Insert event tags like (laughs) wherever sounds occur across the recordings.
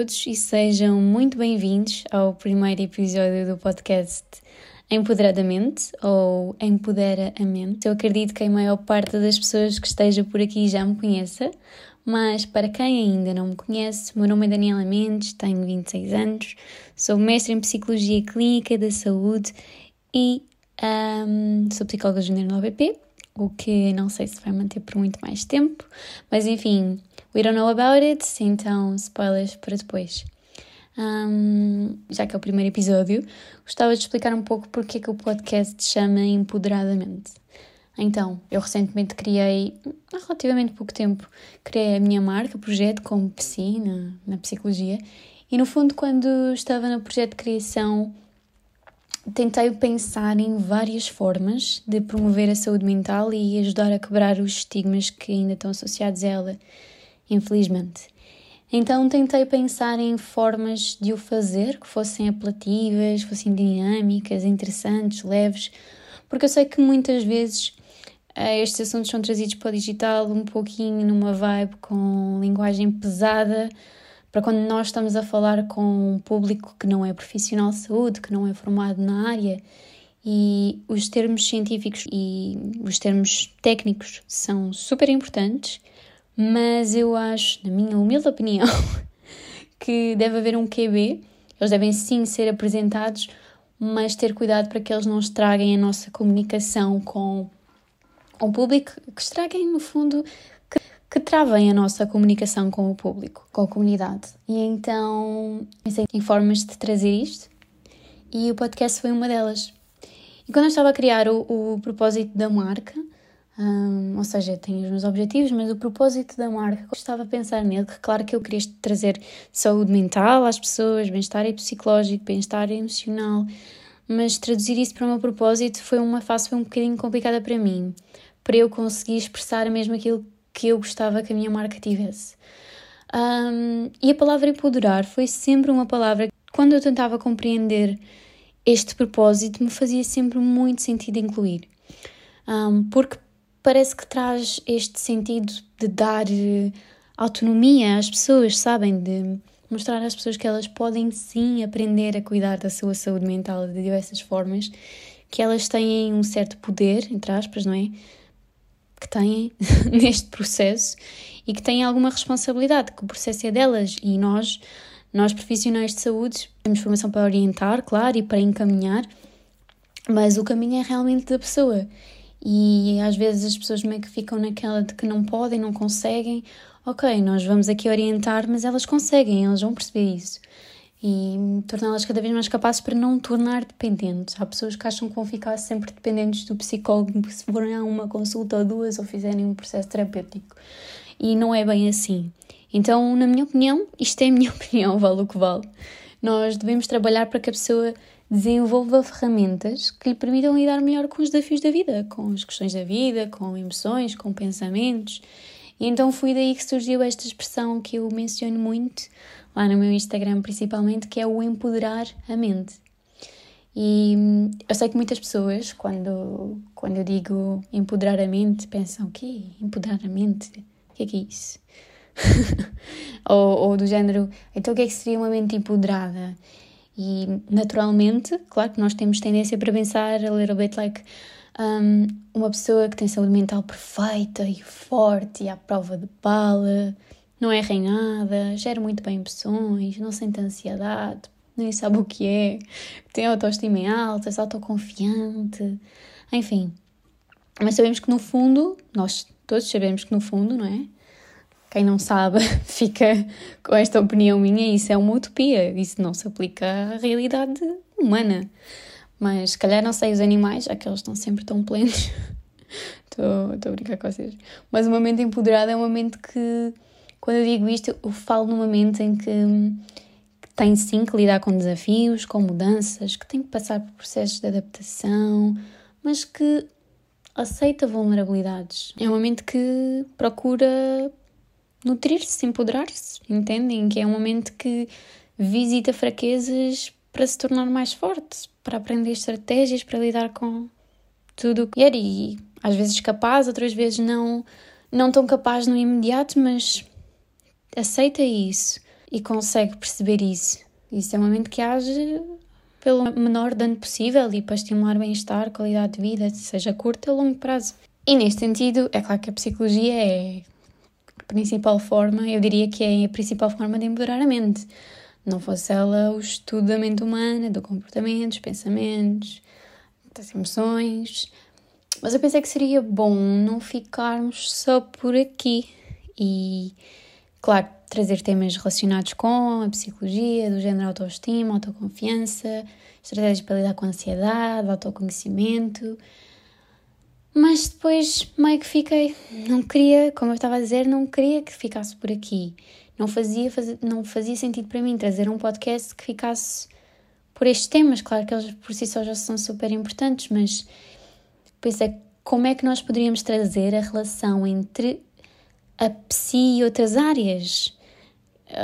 todos e sejam muito bem-vindos ao primeiro episódio do podcast Empoderadamente ou Empodera a Mente. Eu acredito que a maior parte das pessoas que esteja por aqui já me conheça, mas para quem ainda não me conhece, meu nome é Daniela Mendes, tenho 26 anos, sou mestre em Psicologia Clínica da Saúde e um, sou psicóloga júnior no ABP, o que não sei se vai manter por muito mais tempo, mas enfim, we don't know about it, então spoilers para depois. Um, já que é o primeiro episódio, gostava de explicar um pouco porque é que o podcast se chama Empoderadamente. Então, eu recentemente criei, há relativamente pouco tempo, criei a minha marca, projeto como Psi, na, na psicologia, e no fundo, quando estava no projeto de criação, tentei pensar em várias formas de promover a saúde mental e ajudar a quebrar os estigmas que ainda estão associados a ela, infelizmente. Então tentei pensar em formas de o fazer que fossem apelativas, fossem dinâmicas, interessantes, leves, porque eu sei que muitas vezes eh, estes assuntos são trazidos para o digital um pouquinho numa vibe com linguagem pesada, para quando nós estamos a falar com um público que não é profissional de saúde, que não é formado na área e os termos científicos e os termos técnicos são super importantes, mas eu acho, na minha humilde opinião, (laughs) que deve haver um QB, eles devem sim ser apresentados, mas ter cuidado para que eles não estraguem a nossa comunicação com o público, que estraguem, no fundo, que travem a nossa comunicação com o público, com a comunidade. E então pensei em formas de trazer isto e o podcast foi uma delas. E quando eu estava a criar o, o propósito da marca, ou seja, tenho os meus objetivos, mas o propósito da marca, eu estava a pensar nele, que claro que eu queria trazer saúde mental às pessoas, bem-estar psicológico, bem-estar emocional, mas traduzir isso para o meu propósito foi uma fase foi um bocadinho complicada para mim, para eu conseguir expressar mesmo aquilo que eu gostava que a minha marca tivesse. E a palavra empoderar foi sempre uma palavra que, quando eu tentava compreender este propósito, me fazia sempre muito sentido incluir. Um, porque parece que traz este sentido de dar eh, autonomia às pessoas, sabem? De mostrar às pessoas que elas podem sim aprender a cuidar da sua saúde mental de diversas formas, que elas têm um certo poder, entre aspas, não é? que têm (laughs) neste processo e que têm alguma responsabilidade, que o processo é delas e nós, nós profissionais de saúde, temos formação para orientar, claro, e para encaminhar, mas o caminho é realmente da pessoa. E às vezes as pessoas meio que ficam naquela de que não podem, não conseguem. Ok, nós vamos aqui orientar, mas elas conseguem, elas vão perceber isso e torná-las cada vez mais capazes para não tornar dependentes. Há pessoas que acham que vão ficar sempre dependentes do psicólogo (laughs) se forem a uma consulta ou duas ou fizerem um processo terapêutico. E não é bem assim. Então, na minha opinião, isto é a minha (laughs) opinião, vale o que vale. Nós devemos trabalhar para que a pessoa desenvolva ferramentas que lhe permitam lidar melhor com os desafios da vida, com as questões da vida, com emoções, com pensamentos. E então foi daí que surgiu esta expressão que eu menciono muito lá no meu Instagram principalmente, que é o empoderar a mente. E hum, eu sei que muitas pessoas, quando, quando eu digo empoderar a mente, pensam: o quê? Empoderar a mente? O que é que é isso? (laughs) ou, ou do género: então o que é que seria uma mente empoderada? E naturalmente, claro que nós temos tendência para pensar a little bit like um, uma pessoa que tem saúde mental perfeita e forte e à prova de bala não é reinada, gera muito bem emoções, não sente ansiedade, nem sabe o que é, tem autoestima em alta, é autoconfiante, enfim. Mas sabemos que no fundo, nós todos sabemos que no fundo, não é? Quem não sabe (laughs) fica com esta opinião minha, isso é uma utopia, isso não se aplica à realidade humana. Mas se calhar não sei os animais, já que eles estão sempre tão plenos. (laughs) Estou a brincar com vocês. Mas uma mente empoderada é uma mente que quando eu digo isto, eu falo num momento em que, que tem sim que lidar com desafios, com mudanças, que tem que passar por processos de adaptação, mas que aceita vulnerabilidades. É um momento que procura nutrir-se, empoderar-se, entendem? Que é um momento que visita fraquezas para se tornar mais forte, para aprender estratégias para lidar com tudo o que é e às vezes capaz, outras vezes não, não tão capaz no imediato, mas aceita isso. e consegue perceber isso. Isso é uma mente que age pelo menor dano possível e para estimular bem-estar, qualidade de vida, seja curto ou longo prazo. E neste sentido, é claro que a psicologia é principal forma, eu diria que é a principal forma de empoderar a mente. Não fosse ela o estudo da mente humana, do comportamento, dos pensamentos, das emoções. Mas eu pensei que seria bom não ficarmos só por aqui e, claro, trazer temas relacionados com a psicologia, do género autoestima, autoconfiança, estratégias para lidar com a ansiedade, autoconhecimento. Mas depois meio que fiquei, não queria, como eu estava a dizer, não queria que ficasse por aqui. Não fazia, faz, não fazia sentido para mim trazer um podcast que ficasse por estes temas. Claro que eles por si só já são super importantes, mas pensei como é que nós poderíamos trazer a relação entre a psi e outras áreas,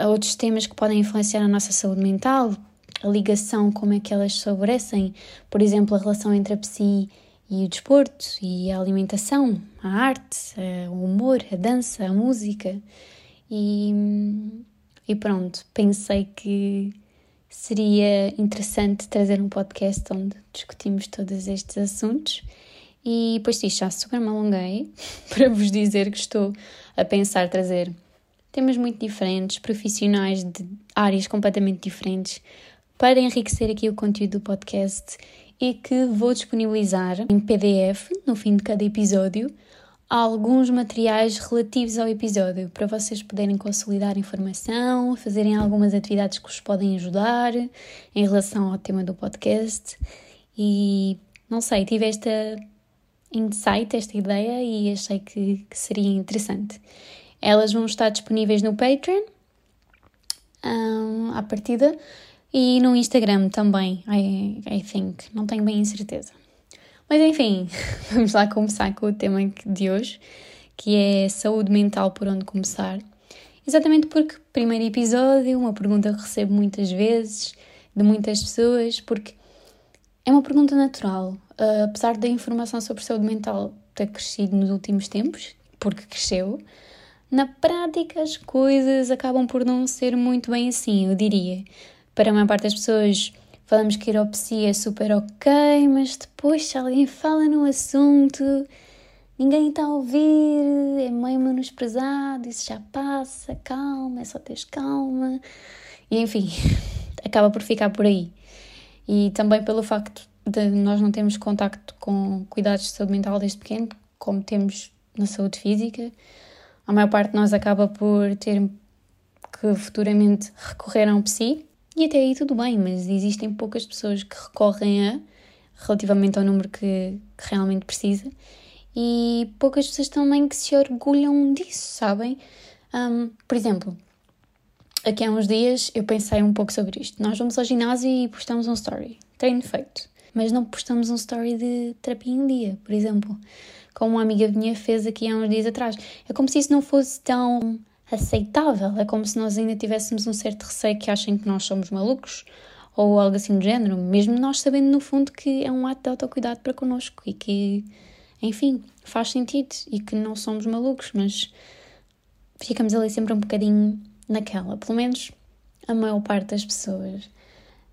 outros temas que podem influenciar a nossa saúde mental, a ligação, como é que elas favorecem, por exemplo, a relação entre a psi e o desporto e a alimentação, a arte, o humor, a dança, a música. E, e pronto, pensei que seria interessante trazer um podcast onde discutimos todos estes assuntos. E depois disso já super me alonguei (laughs) para vos dizer que estou a pensar trazer temas muito diferentes, profissionais de áreas completamente diferentes, para enriquecer aqui o conteúdo do podcast e que vou disponibilizar em PDF no fim de cada episódio alguns materiais relativos ao episódio para vocês poderem consolidar informação, fazerem algumas atividades que vos podem ajudar em relação ao tema do podcast. E não sei, tive esta insight, esta ideia e achei que, que seria interessante. Elas vão estar disponíveis no Patreon um, à partida e no Instagram também, I, I think, não tenho bem certeza. Mas enfim, (laughs) vamos lá começar com o tema de hoje, que é saúde mental por onde começar. Exatamente porque, primeiro episódio, uma pergunta que recebo muitas vezes de muitas pessoas, porque é uma pergunta natural. Uh, apesar da informação sobre saúde mental ter crescido nos últimos tempos, porque cresceu, na prática as coisas acabam por não ser muito bem assim, eu diria. Para a maior parte das pessoas, falamos que iropsia é super ok, mas depois se alguém fala no assunto, ninguém está a ouvir, é meio menosprezado, isso já passa, calma, é só teres calma. E enfim, (laughs) acaba por ficar por aí. E também pelo facto de nós não termos contacto com cuidados de saúde mental desde pequeno, como temos na saúde física, a maior parte de nós acaba por ter que futuramente recorrer a um psi, e até aí tudo bem, mas existem poucas pessoas que recorrem a, relativamente ao número que, que realmente precisa, e poucas pessoas também que se orgulham disso, sabem? Um, por exemplo, aqui há uns dias eu pensei um pouco sobre isto. Nós vamos ao ginásio e postamos um story, treino feito, mas não postamos um story de terapia em dia, por exemplo, como uma amiga minha fez aqui há uns dias atrás. É como se isso não fosse tão aceitável. É como se nós ainda tivéssemos um certo receio que achem que nós somos malucos ou algo assim do género, mesmo nós sabendo no fundo que é um ato de autocuidado para connosco e que, enfim, faz sentido e que não somos malucos, mas ficamos ali sempre um bocadinho naquela, pelo menos a maior parte das pessoas.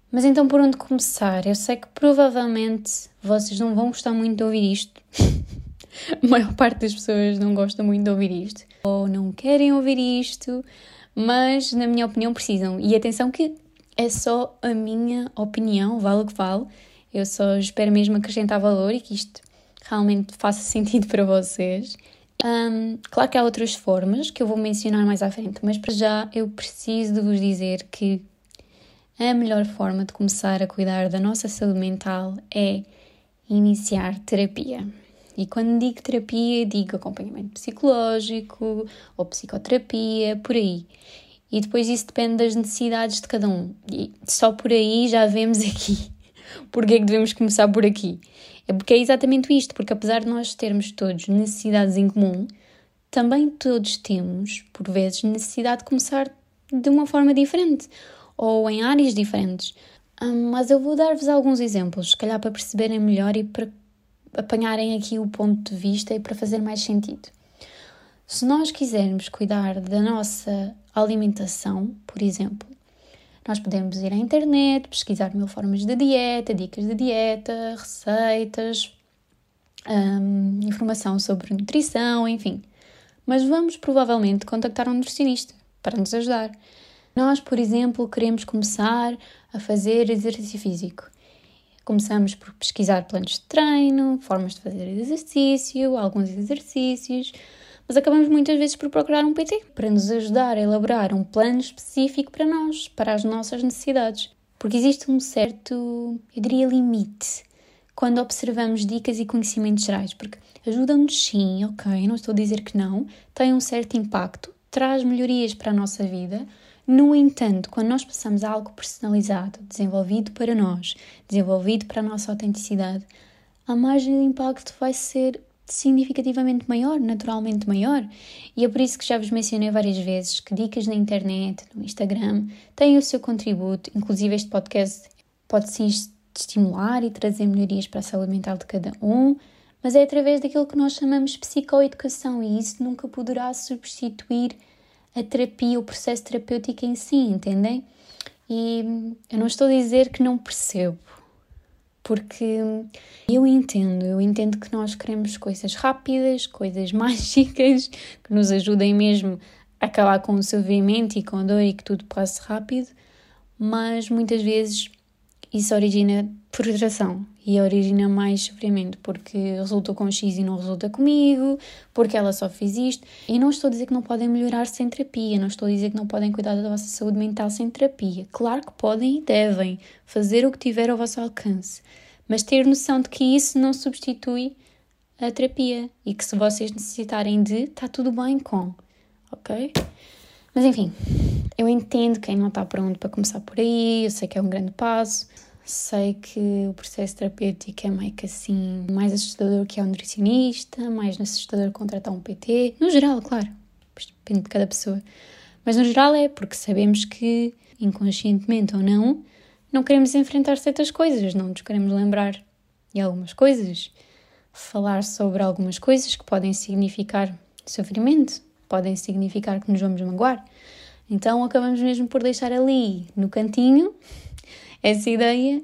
Mas então por onde começar? Eu sei que provavelmente vocês não vão gostar muito de ouvir isto. (laughs) a maior parte das pessoas não gosta muito de ouvir isto ou não querem ouvir isto, mas na minha opinião precisam. E atenção que é só a minha opinião, vale o que vale. Eu só espero mesmo acrescentar valor e que isto realmente faça (laughs) sentido para vocês. Um, claro que há outras formas que eu vou mencionar mais à frente, mas para já eu preciso de vos dizer que a melhor forma de começar a cuidar da nossa saúde mental é iniciar terapia. E quando digo terapia, digo acompanhamento psicológico ou psicoterapia, por aí. E depois isso depende das necessidades de cada um. E só por aí já vemos (laughs) aqui porque é que devemos começar por aqui. É porque é exatamente isto, porque apesar de nós termos todos necessidades em comum, também todos temos, por vezes, necessidade de começar de uma forma diferente ou em áreas diferentes. Hum, mas eu vou dar-vos alguns exemplos, se calhar para perceberem melhor e para apanharem aqui o ponto de vista e para fazer mais sentido. Se nós quisermos cuidar da nossa alimentação, por exemplo, nós podemos ir à internet, pesquisar mil formas de dieta, dicas de dieta, receitas, hum, informação sobre nutrição, enfim. Mas vamos provavelmente contactar um nutricionista para nos ajudar. Nós, por exemplo, queremos começar a fazer exercício físico. Começamos por pesquisar planos de treino, formas de fazer exercício, alguns exercícios, mas acabamos muitas vezes por procurar um PT para nos ajudar a elaborar um plano específico para nós, para as nossas necessidades. Porque existe um certo, eu diria, limite quando observamos dicas e conhecimentos gerais, porque ajudam-nos sim, ok, não estou a dizer que não, tem um certo impacto, traz melhorias para a nossa vida. No entanto, quando nós passamos a algo personalizado, desenvolvido para nós, desenvolvido para a nossa autenticidade, a margem de impacto vai ser significativamente maior, naturalmente maior. E é por isso que já vos mencionei várias vezes que dicas na internet, no Instagram, têm o seu contributo. Inclusive, este podcast pode sim estimular e trazer melhorias para a saúde mental de cada um, mas é através daquilo que nós chamamos psicoeducação e isso nunca poderá substituir a terapia, o processo terapêutico em si, entendem? E eu não estou a dizer que não percebo, porque eu entendo, eu entendo que nós queremos coisas rápidas, coisas (laughs) mágicas, que nos ajudem mesmo a acabar com o sofrimento e com a dor e que tudo passe rápido, mas muitas vezes isso origina frustração e origina mais sofrimento porque resultou com X e não resulta comigo, porque ela só fez isto. E não estou a dizer que não podem melhorar sem terapia, não estou a dizer que não podem cuidar da vossa saúde mental sem terapia. Claro que podem e devem fazer o que tiver ao vosso alcance, mas ter noção de que isso não substitui a terapia e que se vocês necessitarem de, está tudo bem com, ok? Mas enfim, eu entendo quem não está pronto para começar por aí, eu sei que é um grande passo, sei que o processo terapêutico é meio que assim, mais assustador que é um nutricionista, mais assustador contratar um PT, no geral, claro, depende de cada pessoa, mas no geral é porque sabemos que, inconscientemente ou não, não queremos enfrentar certas coisas, não nos queremos lembrar de algumas coisas, falar sobre algumas coisas que podem significar sofrimento, podem significar que nos vamos magoar. Então acabamos mesmo por deixar ali no cantinho (laughs) essa ideia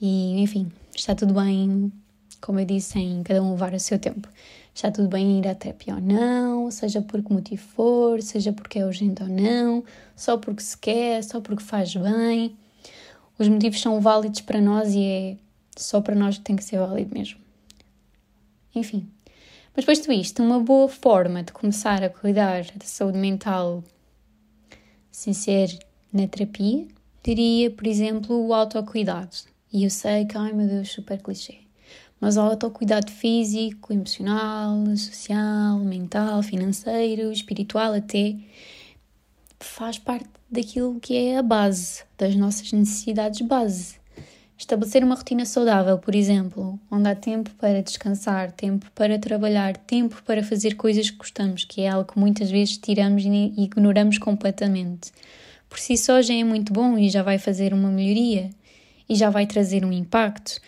e, enfim, está tudo bem, como eu disse, em cada um levar o seu tempo. Está tudo bem ir à terapia ou não, seja por que motivo for, seja porque é urgente ou não, só porque se quer, só porque faz bem. Os motivos são válidos para nós e é só para nós que tem que ser válido mesmo. Enfim, mas posto isto, uma boa forma de começar a cuidar da saúde mental sem ser na terapia, diria, por exemplo, o autocuidado. E eu sei que, ai meu Deus, super clichê. Mas o autocuidado físico, emocional, social, mental, financeiro, espiritual até, faz parte daquilo que é a base das nossas necessidades base. Estabelecer uma rotina saudável, por exemplo, onde há tempo para descansar, tempo para trabalhar, tempo para fazer coisas que gostamos, que é algo que muitas vezes tiramos e ignoramos completamente. Por si só já é muito bom e já vai fazer uma melhoria e já vai trazer um impacto.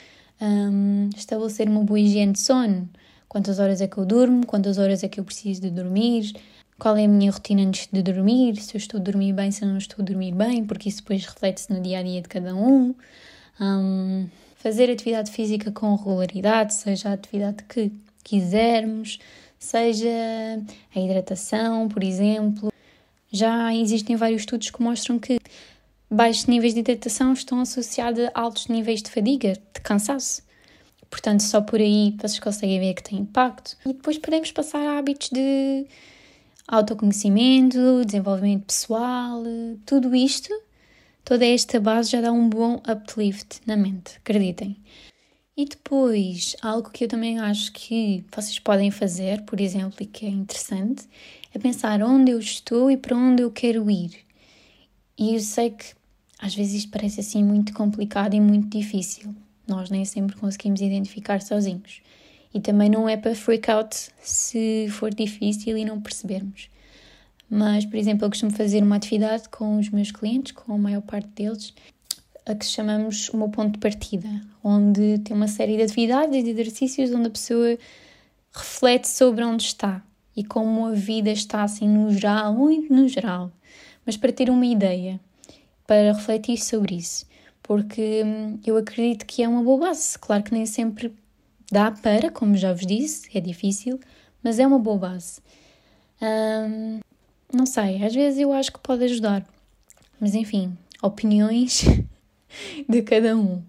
Um, estabelecer uma boa higiene de sono. Quantas horas é que eu durmo? Quantas horas é que eu preciso de dormir? Qual é a minha rotina antes de dormir? Se eu estou a dormir bem, se eu não estou a dormir bem, porque isso depois reflete-se no dia a dia de cada um um, fazer atividade física com regularidade, seja a atividade que quisermos, seja a hidratação, por exemplo. Já existem vários estudos que mostram que baixos níveis de hidratação estão associados a altos níveis de fadiga, de cansaço. Portanto, só por aí vocês conseguem ver que tem impacto. E depois podemos passar a hábitos de autoconhecimento, desenvolvimento pessoal, tudo isto toda esta base já dá um bom uplift na mente, acreditem. E depois, algo que eu também acho que vocês podem fazer, por exemplo, e que é interessante, é pensar onde eu estou e para onde eu quero ir. E eu sei que às vezes isto parece assim muito complicado e muito difícil. Nós nem sempre conseguimos identificar sozinhos. E também não é para freak out se for difícil e não percebermos. Mas, por exemplo, eu costumo fazer uma atividade com os meus clientes, com a maior parte deles, a que chamamos o meu ponto de partida, onde tem uma série de atividades e de exercícios onde a pessoa reflete sobre onde está. e como a vida está assim no geral, muito no geral, mas para ter uma ideia, para refletir sobre isso, porque hum, eu acredito que é uma boa base. Claro que nem sempre dá para, como já vos disse, é difícil, mas é uma boa base. Hum, não sei, às vezes eu acho que pode ajudar, mas enfim, opiniões (laughs) de cada um.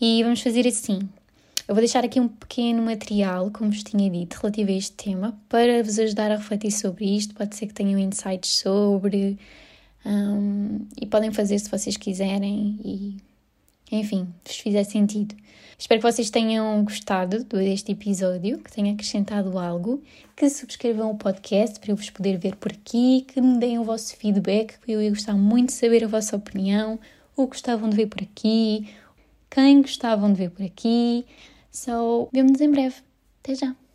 E vamos fazer assim. Eu vou deixar aqui um pequeno material, como vos tinha dito, relativo a este tema, para vos ajudar a refletir sobre isto. Pode ser que tenham insights sobre, um, e podem fazer se vocês quiserem, e enfim, se fizer sentido. Espero que vocês tenham gostado deste episódio, que tenha acrescentado algo, que subscrevam o podcast para eu vos poder ver por aqui, que me deem o vosso feedback, que eu ia gostar muito de saber a vossa opinião, o que gostavam de ver por aqui, quem gostavam de ver por aqui. So, vemo-nos em breve. Até já!